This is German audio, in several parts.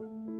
you.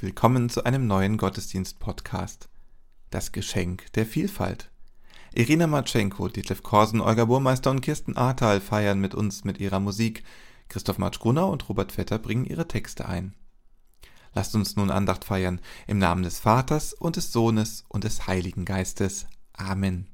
Willkommen zu einem neuen Gottesdienst-Podcast. Das Geschenk der Vielfalt. Irina Matschenko, Detlef Korsen, Olga Burmeister und Kirsten Ahrtal feiern mit uns mit ihrer Musik. Christoph Matschgrunner und Robert Vetter bringen ihre Texte ein. Lasst uns nun Andacht feiern im Namen des Vaters und des Sohnes und des Heiligen Geistes. Amen.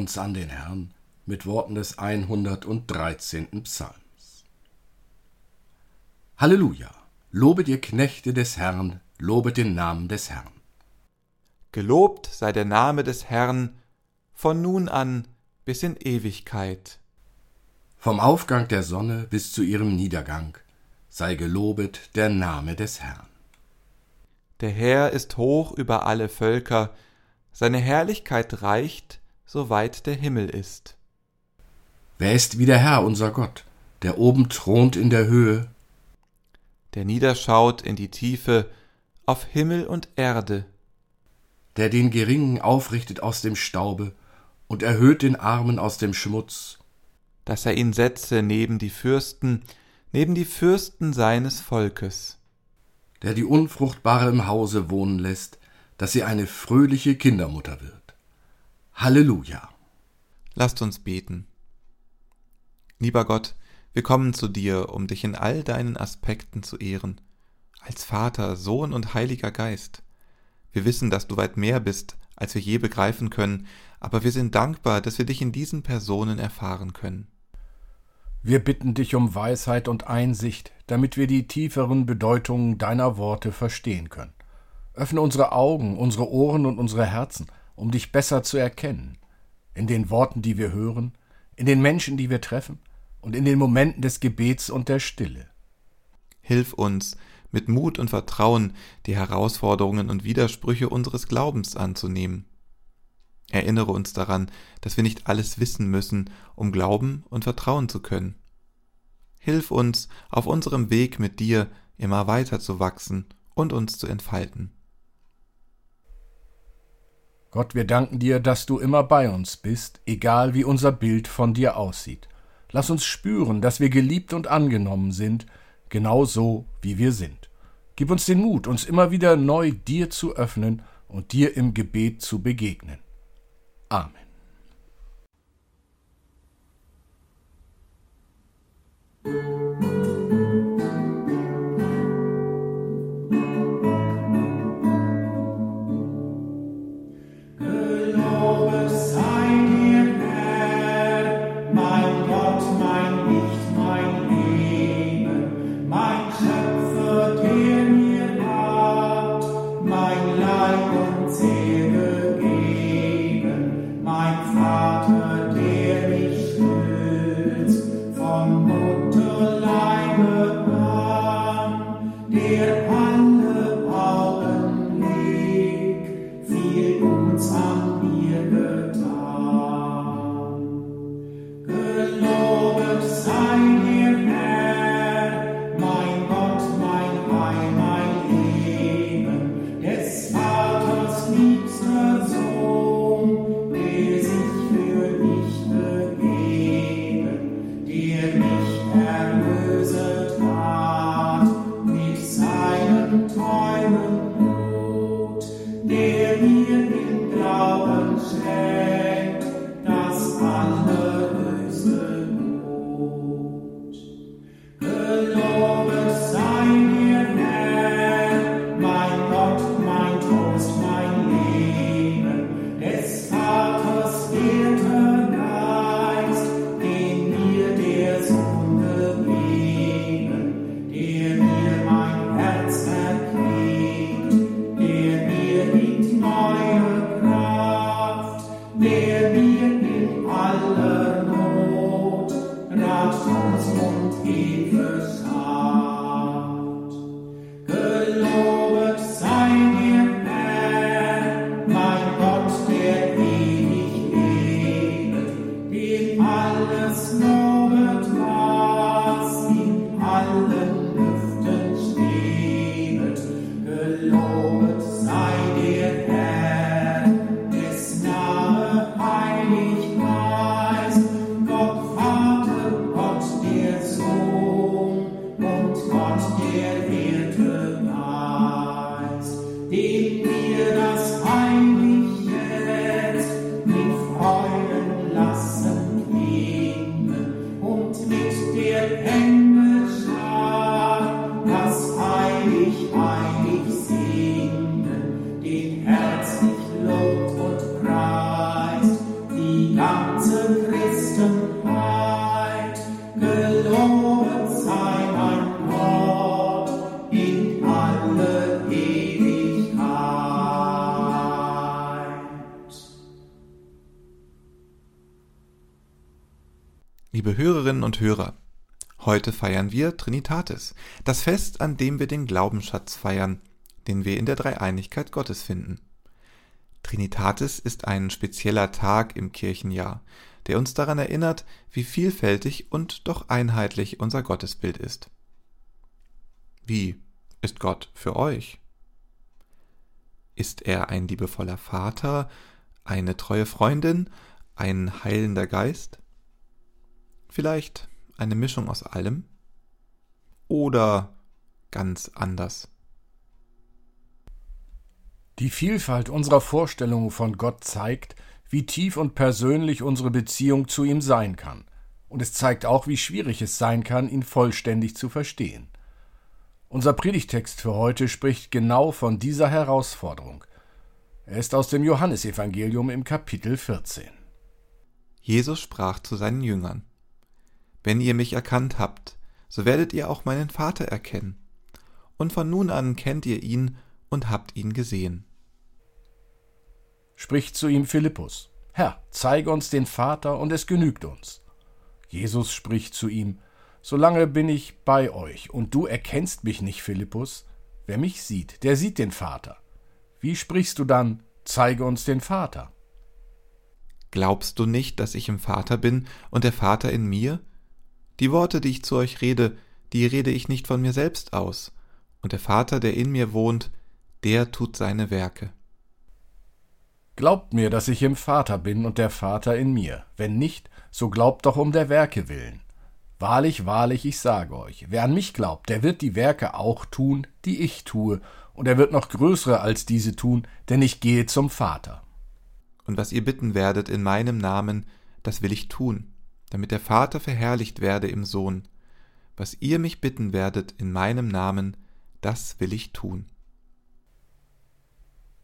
Uns an den Herrn mit Worten des 113. Psalms. Halleluja! Lobet ihr Knechte des Herrn, lobet den Namen des Herrn. Gelobt sei der Name des Herrn von nun an bis in Ewigkeit. Vom Aufgang der Sonne bis zu ihrem Niedergang sei gelobet der Name des Herrn. Der Herr ist hoch über alle Völker, seine Herrlichkeit reicht, soweit der Himmel ist. Wer ist wie der Herr unser Gott, der oben thront in der Höhe, der niederschaut in die Tiefe, auf Himmel und Erde, der den Geringen aufrichtet aus dem Staube und erhöht den Armen aus dem Schmutz, dass er ihn setze neben die Fürsten, neben die Fürsten seines Volkes, der die Unfruchtbare im Hause wohnen lässt, dass sie eine fröhliche Kindermutter wird. Halleluja. Lasst uns beten. Lieber Gott, wir kommen zu dir, um dich in all deinen Aspekten zu ehren, als Vater, Sohn und Heiliger Geist. Wir wissen, dass du weit mehr bist, als wir je begreifen können, aber wir sind dankbar, dass wir dich in diesen Personen erfahren können. Wir bitten dich um Weisheit und Einsicht, damit wir die tieferen Bedeutungen deiner Worte verstehen können. Öffne unsere Augen, unsere Ohren und unsere Herzen, um dich besser zu erkennen, in den Worten, die wir hören, in den Menschen, die wir treffen, und in den Momenten des Gebets und der Stille. Hilf uns, mit Mut und Vertrauen die Herausforderungen und Widersprüche unseres Glaubens anzunehmen. Erinnere uns daran, dass wir nicht alles wissen müssen, um glauben und vertrauen zu können. Hilf uns, auf unserem Weg mit dir immer weiter zu wachsen und uns zu entfalten. Gott, wir danken dir, dass du immer bei uns bist, egal wie unser Bild von dir aussieht. Lass uns spüren, dass wir geliebt und angenommen sind, genau so, wie wir sind. Gib uns den Mut, uns immer wieder neu dir zu öffnen und dir im Gebet zu begegnen. Amen. Musik Liebe Hörerinnen und Hörer, heute feiern wir Trinitatis, das Fest, an dem wir den Glaubensschatz feiern, den wir in der Dreieinigkeit Gottes finden. Trinitatis ist ein spezieller Tag im Kirchenjahr, der uns daran erinnert, wie vielfältig und doch einheitlich unser Gottesbild ist. Wie ist Gott für euch? Ist er ein liebevoller Vater, eine treue Freundin, ein heilender Geist? Vielleicht eine Mischung aus allem? Oder ganz anders? Die Vielfalt unserer Vorstellungen von Gott zeigt, wie tief und persönlich unsere Beziehung zu ihm sein kann. Und es zeigt auch, wie schwierig es sein kann, ihn vollständig zu verstehen. Unser Predigtext für heute spricht genau von dieser Herausforderung. Er ist aus dem Johannesevangelium im Kapitel 14. Jesus sprach zu seinen Jüngern wenn ihr mich erkannt habt, so werdet ihr auch meinen Vater erkennen. Und von nun an kennt ihr ihn und habt ihn gesehen. Spricht zu ihm Philippus, Herr, zeige uns den Vater, und es genügt uns. Jesus spricht zu ihm, Solange bin ich bei euch, und du erkennst mich nicht, Philippus. Wer mich sieht, der sieht den Vater. Wie sprichst du dann, zeige uns den Vater? Glaubst du nicht, dass ich im Vater bin und der Vater in mir? Die Worte, die ich zu euch rede, die rede ich nicht von mir selbst aus, und der Vater, der in mir wohnt, der tut seine Werke. Glaubt mir, dass ich im Vater bin und der Vater in mir. Wenn nicht, so glaubt doch um der Werke willen. Wahrlich, wahrlich, ich sage euch, wer an mich glaubt, der wird die Werke auch tun, die ich tue, und er wird noch größere als diese tun, denn ich gehe zum Vater. Und was ihr bitten werdet in meinem Namen, das will ich tun, damit der Vater verherrlicht werde im Sohn. Was ihr mich bitten werdet in meinem Namen, das will ich tun.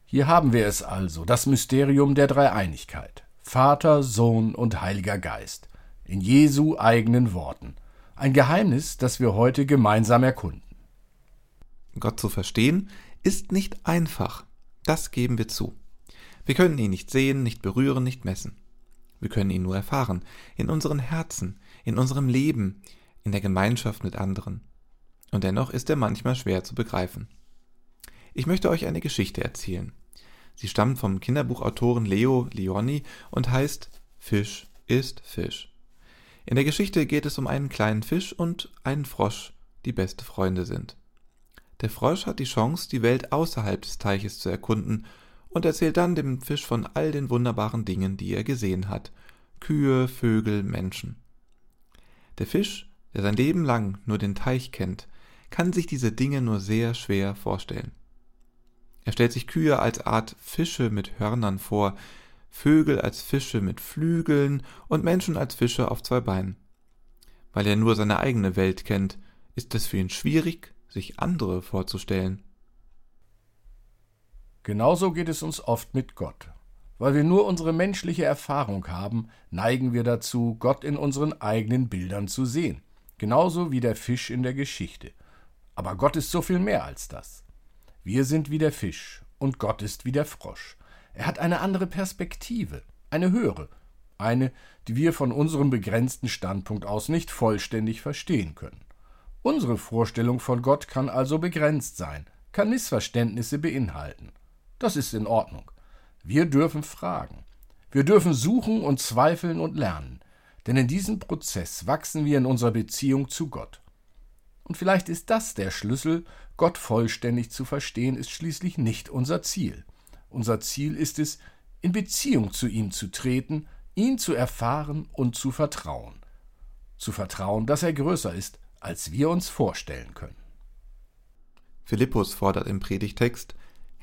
Hier haben wir es also, das Mysterium der Dreieinigkeit. Vater, Sohn und Heiliger Geist. In Jesu eigenen Worten. Ein Geheimnis, das wir heute gemeinsam erkunden. Gott zu verstehen ist nicht einfach. Das geben wir zu. Wir können ihn nicht sehen, nicht berühren, nicht messen. Wir können ihn nur erfahren, in unseren Herzen, in unserem Leben, in der Gemeinschaft mit anderen. Und dennoch ist er manchmal schwer zu begreifen. Ich möchte euch eine Geschichte erzählen. Sie stammt vom Kinderbuchautoren Leo Leoni und heißt Fisch ist Fisch. In der Geschichte geht es um einen kleinen Fisch und einen Frosch, die beste Freunde sind. Der Frosch hat die Chance, die Welt außerhalb des Teiches zu erkunden und erzählt dann dem Fisch von all den wunderbaren Dingen, die er gesehen hat. Kühe, Vögel, Menschen. Der Fisch, der sein Leben lang nur den Teich kennt, kann sich diese Dinge nur sehr schwer vorstellen. Er stellt sich Kühe als Art Fische mit Hörnern vor, Vögel als Fische mit Flügeln und Menschen als Fische auf zwei Beinen. Weil er nur seine eigene Welt kennt, ist es für ihn schwierig, sich andere vorzustellen. Genauso geht es uns oft mit Gott. Weil wir nur unsere menschliche Erfahrung haben, neigen wir dazu, Gott in unseren eigenen Bildern zu sehen. Genauso wie der Fisch in der Geschichte. Aber Gott ist so viel mehr als das. Wir sind wie der Fisch und Gott ist wie der Frosch. Er hat eine andere Perspektive, eine höhere, eine, die wir von unserem begrenzten Standpunkt aus nicht vollständig verstehen können. Unsere Vorstellung von Gott kann also begrenzt sein, kann Missverständnisse beinhalten. Das ist in Ordnung. Wir dürfen fragen. Wir dürfen suchen und zweifeln und lernen. Denn in diesem Prozess wachsen wir in unserer Beziehung zu Gott. Und vielleicht ist das der Schlüssel, Gott vollständig zu verstehen, ist schließlich nicht unser Ziel. Unser Ziel ist es, in Beziehung zu ihm zu treten, ihn zu erfahren und zu vertrauen. Zu vertrauen, dass er größer ist, als wir uns vorstellen können. Philippus fordert im Predigtext,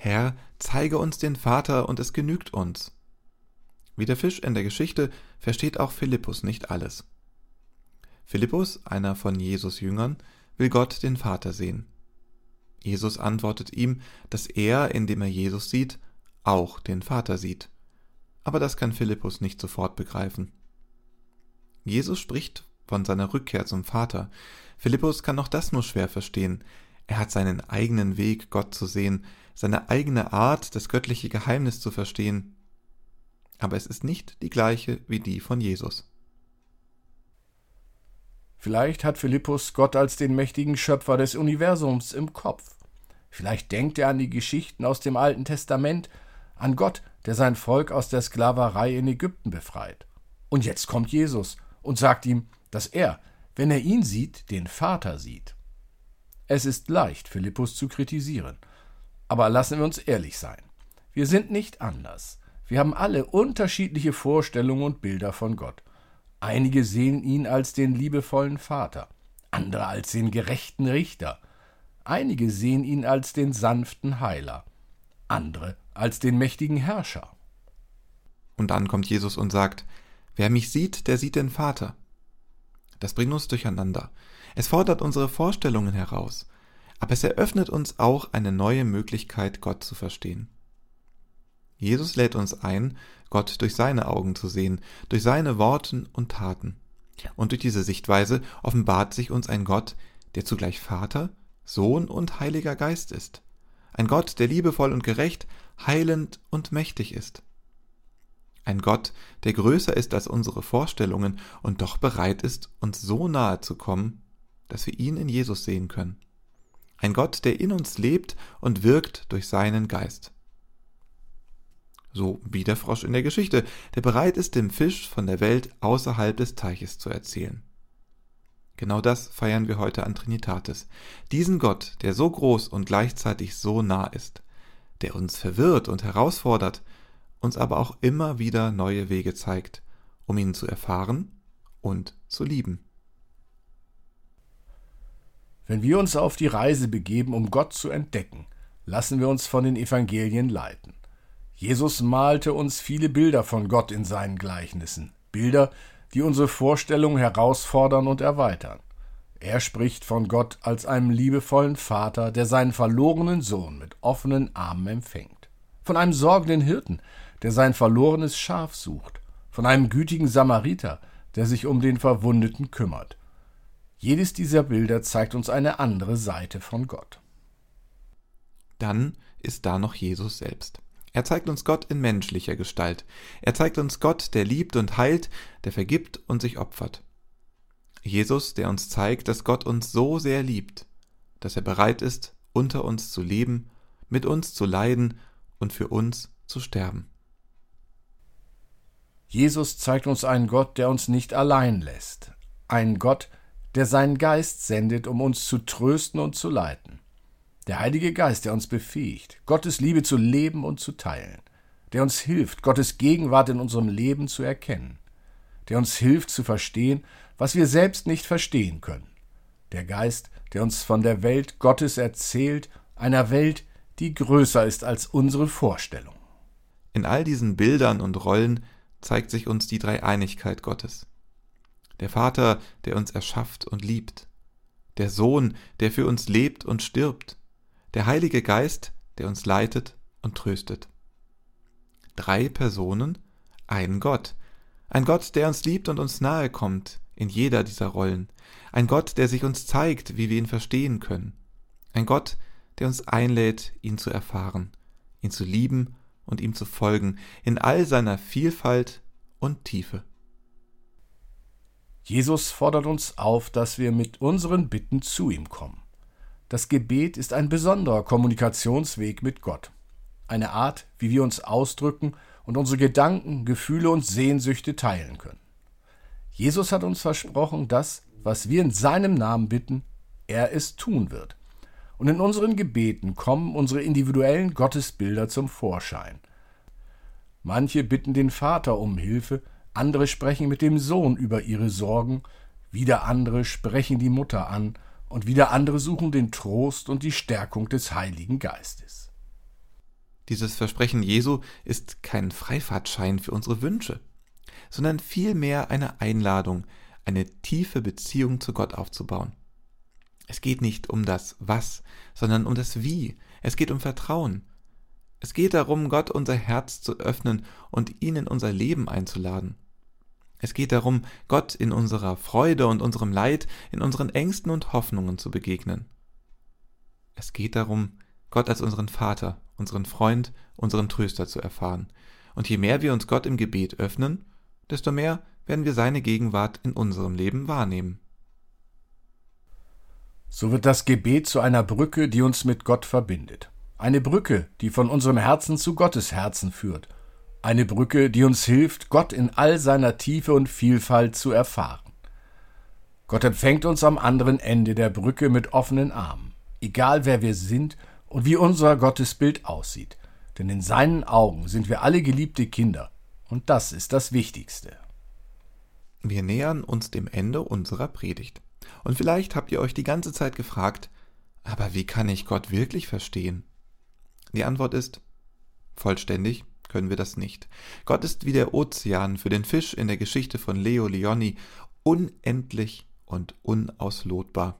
Herr, zeige uns den Vater, und es genügt uns. Wie der Fisch in der Geschichte versteht auch Philippus nicht alles. Philippus, einer von Jesus Jüngern, will Gott den Vater sehen. Jesus antwortet ihm, dass er, indem er Jesus sieht, auch den Vater sieht. Aber das kann Philippus nicht sofort begreifen. Jesus spricht von seiner Rückkehr zum Vater. Philippus kann auch das nur schwer verstehen. Er hat seinen eigenen Weg, Gott zu sehen, seine eigene Art, das göttliche Geheimnis zu verstehen, aber es ist nicht die gleiche wie die von Jesus. Vielleicht hat Philippus Gott als den mächtigen Schöpfer des Universums im Kopf. Vielleicht denkt er an die Geschichten aus dem Alten Testament, an Gott, der sein Volk aus der Sklaverei in Ägypten befreit. Und jetzt kommt Jesus und sagt ihm, dass er, wenn er ihn sieht, den Vater sieht. Es ist leicht, Philippus zu kritisieren. Aber lassen wir uns ehrlich sein. Wir sind nicht anders. Wir haben alle unterschiedliche Vorstellungen und Bilder von Gott. Einige sehen ihn als den liebevollen Vater, andere als den gerechten Richter, einige sehen ihn als den sanften Heiler, andere als den mächtigen Herrscher. Und dann kommt Jesus und sagt, Wer mich sieht, der sieht den Vater. Das bringt uns durcheinander. Es fordert unsere Vorstellungen heraus, aber es eröffnet uns auch eine neue Möglichkeit, Gott zu verstehen. Jesus lädt uns ein, Gott durch seine Augen zu sehen, durch seine Worten und Taten. Und durch diese Sichtweise offenbart sich uns ein Gott, der zugleich Vater, Sohn und Heiliger Geist ist. Ein Gott, der liebevoll und gerecht, heilend und mächtig ist. Ein Gott, der größer ist als unsere Vorstellungen und doch bereit ist, uns so nahe zu kommen, dass wir ihn in Jesus sehen können. Ein Gott, der in uns lebt und wirkt durch seinen Geist so wie der Frosch in der Geschichte, der bereit ist, dem Fisch von der Welt außerhalb des Teiches zu erzählen. Genau das feiern wir heute an Trinitatis. Diesen Gott, der so groß und gleichzeitig so nah ist, der uns verwirrt und herausfordert, uns aber auch immer wieder neue Wege zeigt, um ihn zu erfahren und zu lieben. Wenn wir uns auf die Reise begeben, um Gott zu entdecken, lassen wir uns von den Evangelien leiten. Jesus malte uns viele Bilder von Gott in seinen Gleichnissen, Bilder, die unsere Vorstellung herausfordern und erweitern. Er spricht von Gott als einem liebevollen Vater, der seinen verlorenen Sohn mit offenen Armen empfängt, von einem sorgenden Hirten, der sein verlorenes Schaf sucht, von einem gütigen Samariter, der sich um den Verwundeten kümmert. Jedes dieser Bilder zeigt uns eine andere Seite von Gott. Dann ist da noch Jesus selbst. Er zeigt uns Gott in menschlicher Gestalt. Er zeigt uns Gott, der liebt und heilt, der vergibt und sich opfert. Jesus, der uns zeigt, dass Gott uns so sehr liebt, dass er bereit ist, unter uns zu leben, mit uns zu leiden und für uns zu sterben. Jesus zeigt uns einen Gott, der uns nicht allein lässt, einen Gott, der seinen Geist sendet, um uns zu trösten und zu leiten. Der Heilige Geist, der uns befähigt, Gottes Liebe zu leben und zu teilen, der uns hilft, Gottes Gegenwart in unserem Leben zu erkennen, der uns hilft zu verstehen, was wir selbst nicht verstehen können. Der Geist, der uns von der Welt Gottes erzählt, einer Welt, die größer ist als unsere Vorstellung. In all diesen Bildern und Rollen zeigt sich uns die Dreieinigkeit Gottes. Der Vater, der uns erschafft und liebt, der Sohn, der für uns lebt und stirbt, der Heilige Geist, der uns leitet und tröstet. Drei Personen, ein Gott. Ein Gott, der uns liebt und uns nahe kommt in jeder dieser Rollen. Ein Gott, der sich uns zeigt, wie wir ihn verstehen können. Ein Gott, der uns einlädt, ihn zu erfahren, ihn zu lieben und ihm zu folgen, in all seiner Vielfalt und Tiefe. Jesus fordert uns auf, dass wir mit unseren Bitten zu ihm kommen. Das Gebet ist ein besonderer Kommunikationsweg mit Gott. Eine Art, wie wir uns ausdrücken und unsere Gedanken, Gefühle und Sehnsüchte teilen können. Jesus hat uns versprochen, dass, was wir in seinem Namen bitten, er es tun wird. Und in unseren Gebeten kommen unsere individuellen Gottesbilder zum Vorschein. Manche bitten den Vater um Hilfe, andere sprechen mit dem Sohn über ihre Sorgen, wieder andere sprechen die Mutter an und wieder andere suchen den Trost und die Stärkung des Heiligen Geistes. Dieses Versprechen Jesu ist kein Freifahrtschein für unsere Wünsche, sondern vielmehr eine Einladung, eine tiefe Beziehung zu Gott aufzubauen. Es geht nicht um das Was, sondern um das Wie. Es geht um Vertrauen. Es geht darum, Gott unser Herz zu öffnen und ihn in unser Leben einzuladen. Es geht darum, Gott in unserer Freude und unserem Leid, in unseren Ängsten und Hoffnungen zu begegnen. Es geht darum, Gott als unseren Vater, unseren Freund, unseren Tröster zu erfahren. Und je mehr wir uns Gott im Gebet öffnen, desto mehr werden wir seine Gegenwart in unserem Leben wahrnehmen. So wird das Gebet zu einer Brücke, die uns mit Gott verbindet. Eine Brücke, die von unserem Herzen zu Gottes Herzen führt. Eine Brücke, die uns hilft, Gott in all seiner Tiefe und Vielfalt zu erfahren. Gott empfängt uns am anderen Ende der Brücke mit offenen Armen, egal wer wir sind und wie unser Gottesbild aussieht, denn in seinen Augen sind wir alle geliebte Kinder, und das ist das Wichtigste. Wir nähern uns dem Ende unserer Predigt. Und vielleicht habt ihr euch die ganze Zeit gefragt, aber wie kann ich Gott wirklich verstehen? Die Antwort ist, vollständig können wir das nicht. Gott ist wie der Ozean für den Fisch in der Geschichte von Leo Leoni unendlich und unauslotbar.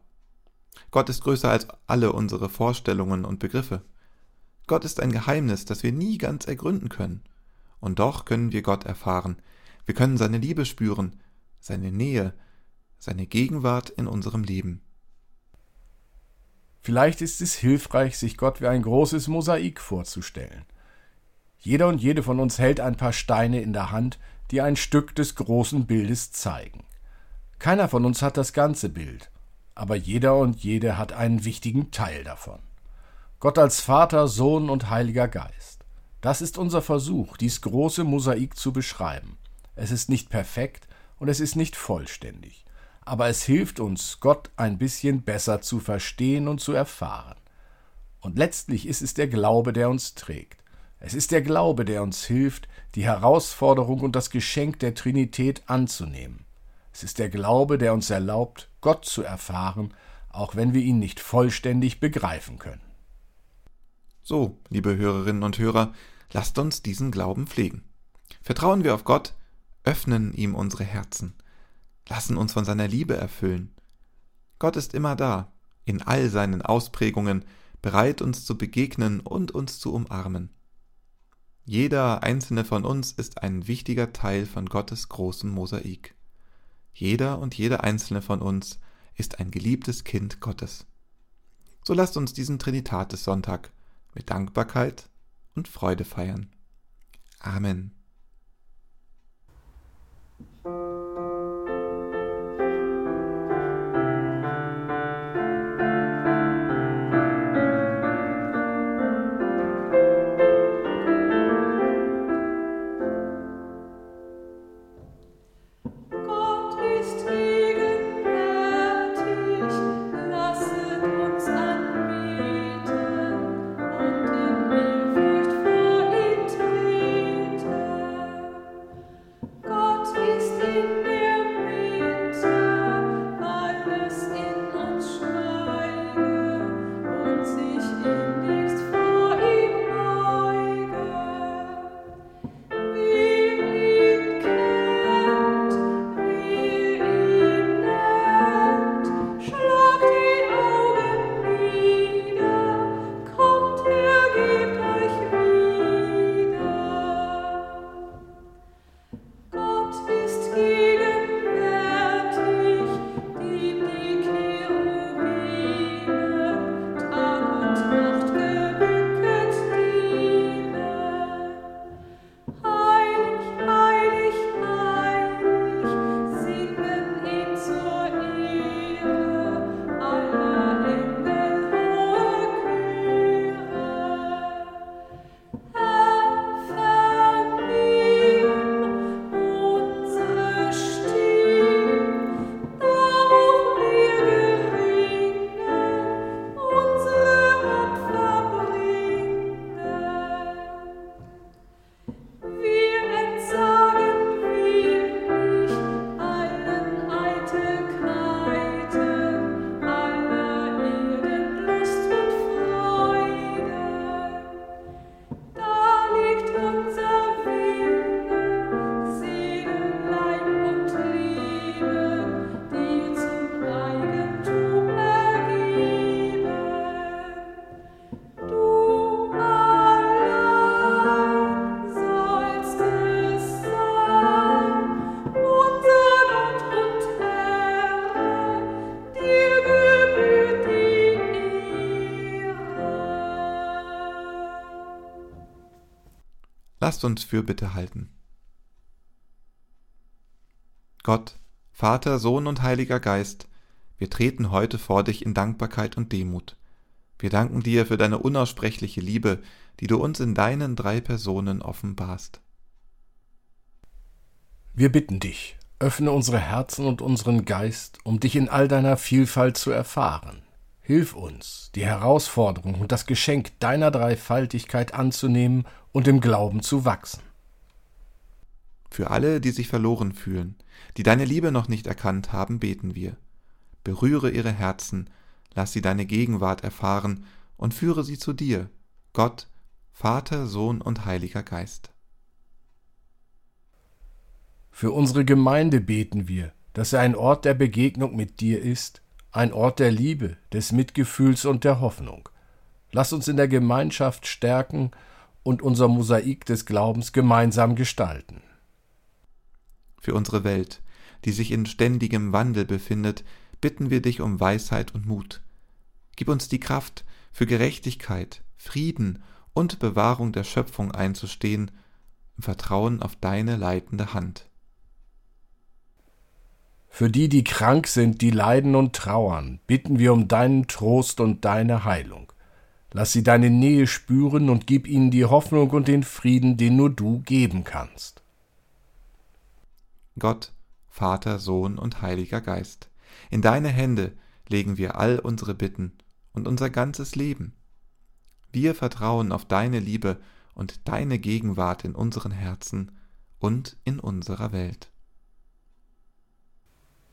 Gott ist größer als alle unsere Vorstellungen und Begriffe. Gott ist ein Geheimnis, das wir nie ganz ergründen können. Und doch können wir Gott erfahren. Wir können seine Liebe spüren, seine Nähe, seine Gegenwart in unserem Leben. Vielleicht ist es hilfreich, sich Gott wie ein großes Mosaik vorzustellen. Jeder und jede von uns hält ein paar Steine in der Hand, die ein Stück des großen Bildes zeigen. Keiner von uns hat das ganze Bild, aber jeder und jede hat einen wichtigen Teil davon. Gott als Vater, Sohn und Heiliger Geist. Das ist unser Versuch, dies große Mosaik zu beschreiben. Es ist nicht perfekt und es ist nicht vollständig aber es hilft uns, Gott ein bisschen besser zu verstehen und zu erfahren. Und letztlich ist es der Glaube, der uns trägt. Es ist der Glaube, der uns hilft, die Herausforderung und das Geschenk der Trinität anzunehmen. Es ist der Glaube, der uns erlaubt, Gott zu erfahren, auch wenn wir ihn nicht vollständig begreifen können. So, liebe Hörerinnen und Hörer, lasst uns diesen Glauben pflegen. Vertrauen wir auf Gott, öffnen ihm unsere Herzen lassen uns von seiner Liebe erfüllen. Gott ist immer da, in all seinen Ausprägungen, bereit uns zu begegnen und uns zu umarmen. Jeder einzelne von uns ist ein wichtiger Teil von Gottes großem Mosaik. Jeder und jede einzelne von uns ist ein geliebtes Kind Gottes. So lasst uns diesen Trinitatis-Sonntag mit Dankbarkeit und Freude feiern. Amen. Lasst uns Fürbitte halten. Gott, Vater, Sohn und Heiliger Geist, Wir treten heute vor dich in Dankbarkeit und Demut. Wir danken dir für deine unaussprechliche Liebe, die du uns in deinen drei Personen offenbarst. Wir bitten dich, öffne unsere Herzen und unseren Geist, um dich in all deiner Vielfalt zu erfahren. Hilf uns, die Herausforderung und das Geschenk deiner Dreifaltigkeit anzunehmen und im Glauben zu wachsen. Für alle, die sich verloren fühlen, die deine Liebe noch nicht erkannt haben, beten wir. Berühre ihre Herzen, lass sie deine Gegenwart erfahren und führe sie zu dir, Gott, Vater, Sohn und Heiliger Geist. Für unsere Gemeinde beten wir, dass er ein Ort der Begegnung mit dir ist ein Ort der Liebe, des Mitgefühls und der Hoffnung. Lass uns in der Gemeinschaft stärken und unser Mosaik des Glaubens gemeinsam gestalten. Für unsere Welt, die sich in ständigem Wandel befindet, bitten wir dich um Weisheit und Mut. Gib uns die Kraft, für Gerechtigkeit, Frieden und Bewahrung der Schöpfung einzustehen, im Vertrauen auf deine leitende Hand. Für die, die krank sind, die leiden und trauern, bitten wir um deinen Trost und deine Heilung. Lass sie deine Nähe spüren und gib ihnen die Hoffnung und den Frieden, den nur du geben kannst. Gott, Vater, Sohn und Heiliger Geist, in deine Hände legen wir all unsere Bitten und unser ganzes Leben. Wir vertrauen auf deine Liebe und deine Gegenwart in unseren Herzen und in unserer Welt.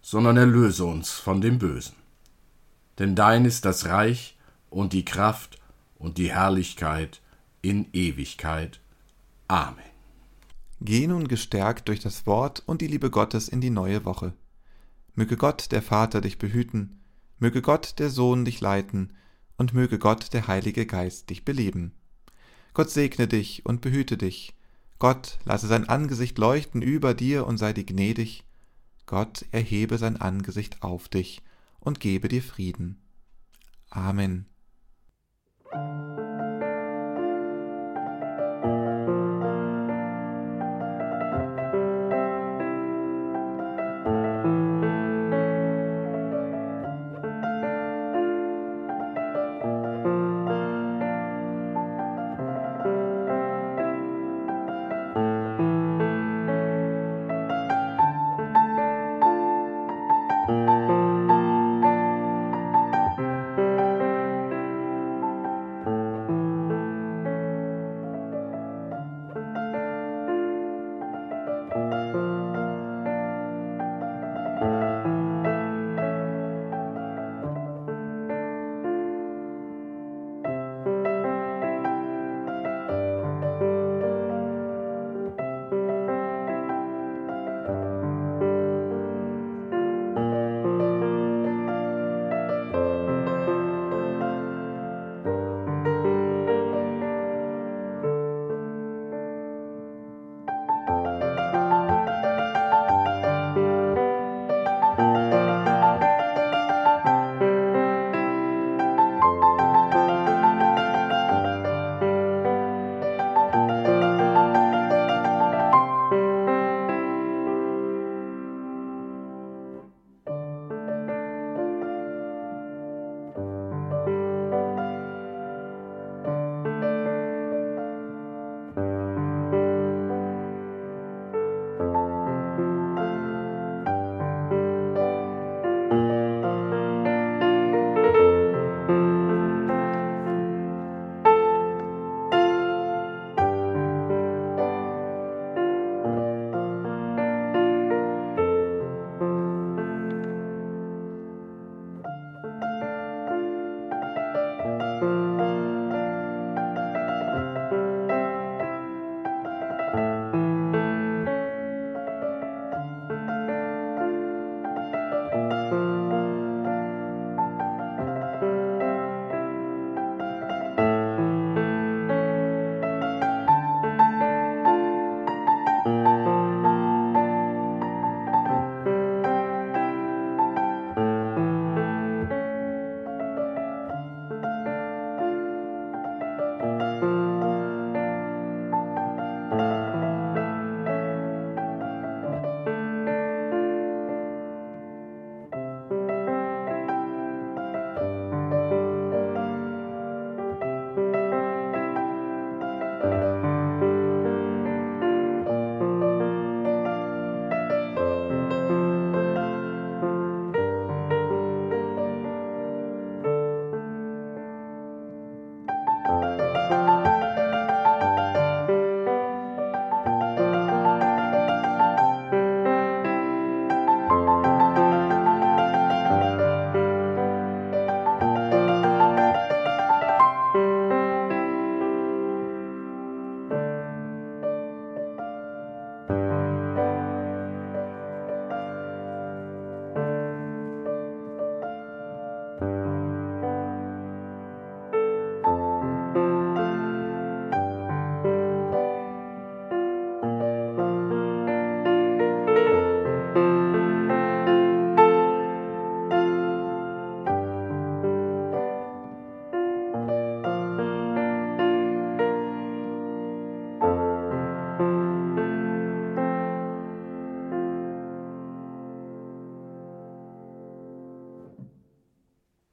sondern erlöse uns von dem Bösen. Denn dein ist das Reich und die Kraft und die Herrlichkeit in Ewigkeit. Amen. Geh nun gestärkt durch das Wort und die Liebe Gottes in die neue Woche. Möge Gott der Vater dich behüten, möge Gott der Sohn dich leiten, und möge Gott der Heilige Geist dich beleben. Gott segne dich und behüte dich. Gott lasse sein Angesicht leuchten über dir und sei dir gnädig. Gott erhebe sein Angesicht auf dich und gebe dir Frieden. Amen.